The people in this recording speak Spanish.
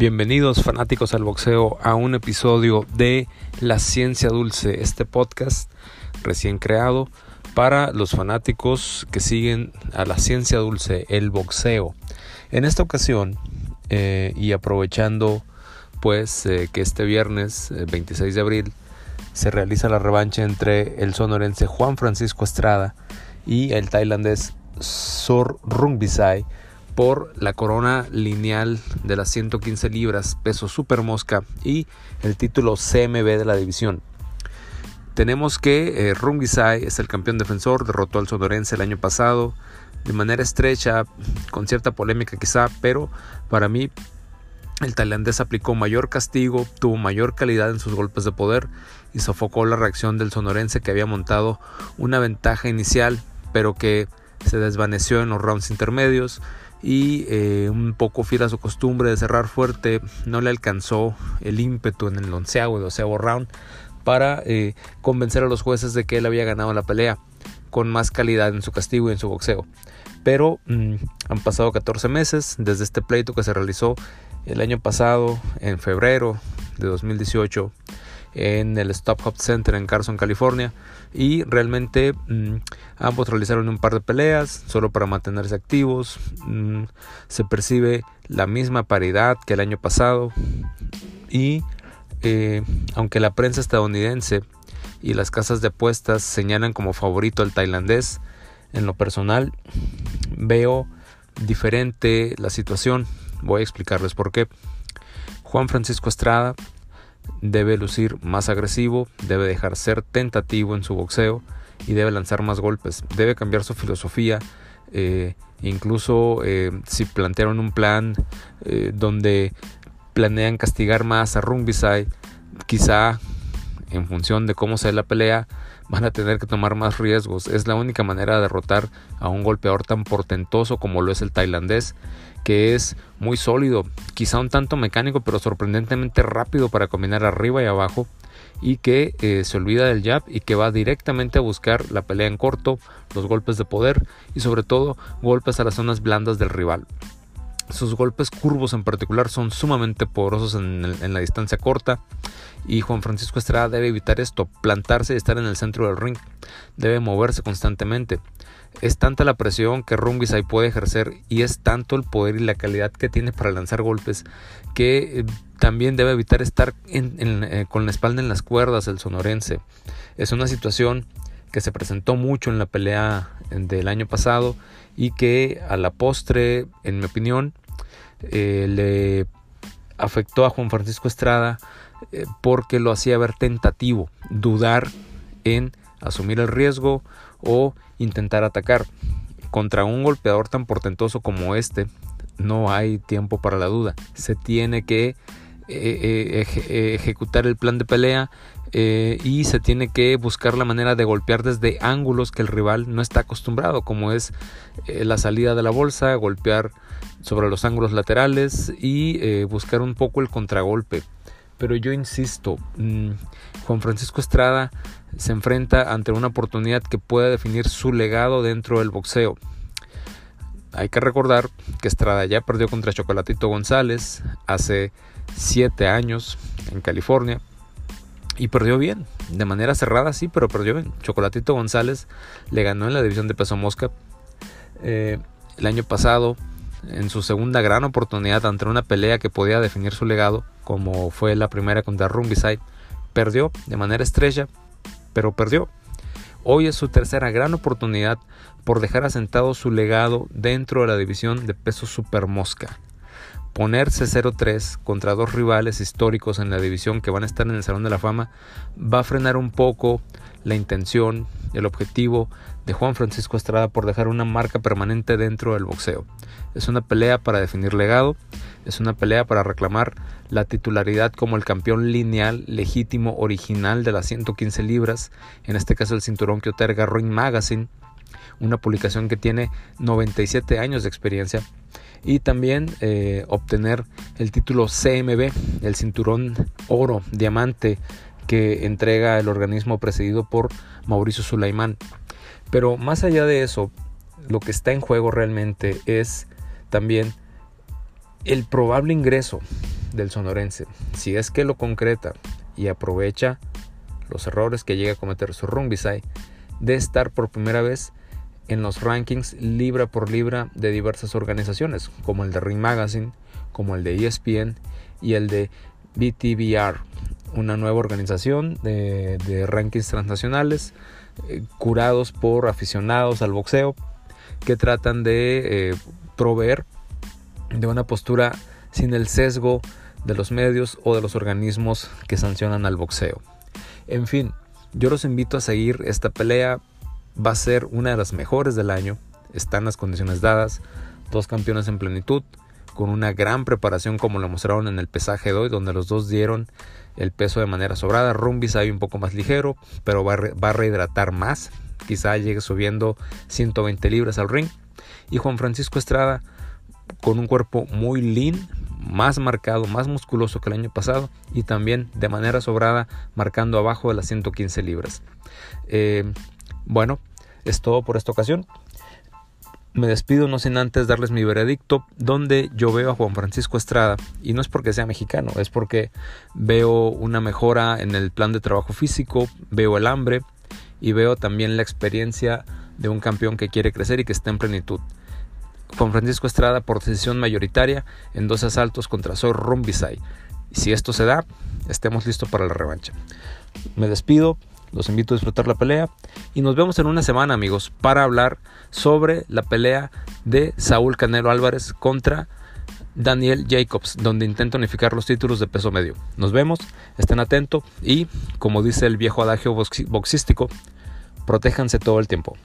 Bienvenidos fanáticos al boxeo a un episodio de La Ciencia Dulce, este podcast recién creado para los fanáticos que siguen a la ciencia dulce, el boxeo. En esta ocasión, eh, y aprovechando pues eh, que este viernes 26 eh, de abril se realiza la revancha entre el sonorense Juan Francisco Estrada y el tailandés Sor Rungbisai por la corona lineal de las 115 libras peso super mosca y el título CMB de la división. Tenemos que eh, es el campeón defensor, derrotó al sonorense el año pasado de manera estrecha, con cierta polémica quizá, pero para mí el tailandés aplicó mayor castigo, tuvo mayor calidad en sus golpes de poder y sofocó la reacción del sonorense que había montado una ventaja inicial, pero que se desvaneció en los rounds intermedios y eh, un poco fiel a su costumbre de cerrar fuerte, no le alcanzó el ímpetu en el onceavo y doceavo round para eh, convencer a los jueces de que él había ganado la pelea con más calidad en su castigo y en su boxeo. Pero mm, han pasado 14 meses desde este pleito que se realizó el año pasado, en febrero de 2018, en el Stop Hop Center en Carson, California. Y realmente mm, ambos realizaron un par de peleas solo para mantenerse activos. Mm, se percibe la misma paridad que el año pasado. Y eh, aunque la prensa estadounidense y las casas de apuestas señalan como favorito al tailandés, en lo personal veo diferente la situación. Voy a explicarles por qué. Juan Francisco Estrada debe lucir más agresivo, debe dejar ser tentativo en su boxeo y debe lanzar más golpes. Debe cambiar su filosofía. Eh, incluso eh, si plantearon un plan donde planean castigar más a Rumbisai, quizá en función de cómo sea la pelea, van a tener que tomar más riesgos. Es la única manera de derrotar a un golpeador tan portentoso como lo es el tailandés, que es muy sólido, quizá un tanto mecánico, pero sorprendentemente rápido para combinar arriba y abajo, y que eh, se olvida del jab y que va directamente a buscar la pelea en corto, los golpes de poder y sobre todo golpes a las zonas blandas del rival. Sus golpes curvos en particular son sumamente poderosos en, la distancia corta y Juan Francisco Estrada debe evitar esto, plantarse y estar en el centro del ring. Debe moverse constantemente. Es tanta la presión que Rumbisai puede ejercer y es tanto el poder y la calidad que tiene para lanzar golpes que eh, también debe evitar estar eh, con la espalda en las cuerdas el sonorense. Es una situación que se presentó mucho en la pelea del año pasado y que a la postre, en mi opinión, eh, le afectó a Juan Francisco Estrada eh, porque lo hacía ver tentativo, dudar en asumir el riesgo o intentar atacar. Contra un golpeador tan portentoso como este, no hay tiempo para la duda. Se tiene que eh, ejecutar el plan de pelea y se tiene que buscar la manera de golpear desde ángulos que el rival no está acostumbrado, como es la salida de la bolsa, golpear sobre los ángulos laterales y eh, buscar un poco el contragolpe. Pero yo insisto, mm, Juan Francisco Estrada se enfrenta ante una oportunidad que puede definir su legado dentro del boxeo. Hay que recordar que Estrada ya perdió contra Chocolatito González hace 7 años en California y perdió bien, de manera cerrada sí, pero perdió bien. Chocolatito González le ganó en la división de peso mosca. Eh, el año pasado en su segunda gran oportunidad ante una pelea que podía definir su legado, como fue la primera contra Rumbiside, perdió de manera estrecha, pero perdió. Hoy es su tercera gran oportunidad por dejar asentado su legado dentro de la división de peso super mosca. Ponerse 0-3 contra dos rivales históricos en la división que van a estar en el Salón de la Fama va a frenar un poco la intención, el objetivo de Juan Francisco Estrada por dejar una marca permanente dentro del boxeo. Es una pelea para definir legado, es una pelea para reclamar la titularidad como el campeón lineal legítimo original de las 115 libras, en este caso el cinturón que otorga Ring Magazine, una publicación que tiene 97 años de experiencia, y también eh, obtener el título CMB, el cinturón oro, diamante que entrega el organismo presidido por Mauricio Sulaimán. Pero más allá de eso, lo que está en juego realmente es también el probable ingreso del sonorense, si es que lo concreta y aprovecha los errores que llega a cometer su Rumbisai, de estar por primera vez en los rankings libra por libra de diversas organizaciones, como el de Ring Magazine, como el de ESPN y el de BTBR, una nueva organización de, rankings transnacionales eh, curados por aficionados al boxeo que tratan de eh, proveer de una postura sin el sesgo de los medios o de los organismos que sancionan al boxeo. En fin, yo los invito a seguir esta pelea. Va a ser una de las mejores del año. Están las condiciones dadas. Dos campeones en plenitud. Con una gran preparación como lo mostraron en el pesaje de hoy. Donde los dos dieron el peso de manera sobrada. Rumbis hay un poco más ligero. Pero va a, rehidratar más. Quizá llegue subiendo 120 libras al ring. Y Juan Francisco Estrada con un cuerpo muy lean, más marcado, más musculoso que el año pasado y también de manera sobrada marcando abajo de las 115 libras. Eh, bueno, es todo por esta ocasión. Me despido no sin antes darles mi veredicto, donde yo veo a Juan Francisco Estrada, y no es porque sea mexicano, es porque veo una mejora en el plan de trabajo físico, veo el hambre y veo también la experiencia de un campeón que quiere crecer y que está en plenitud. Juan Francisco Estrada por decisión mayoritaria en dos asaltos contra Soy Rumbisai. Y si esto se da, estemos listos para la revancha. Me despido, los invito a disfrutar la pelea y nos vemos en una semana amigos para hablar sobre la pelea de Saúl Canelo Álvarez contra Daniel Jacobs, donde intenta unificar los títulos de peso medio. Nos vemos, estén atentos y, como dice el viejo adagio boxístico, protéjanse todo el tiempo.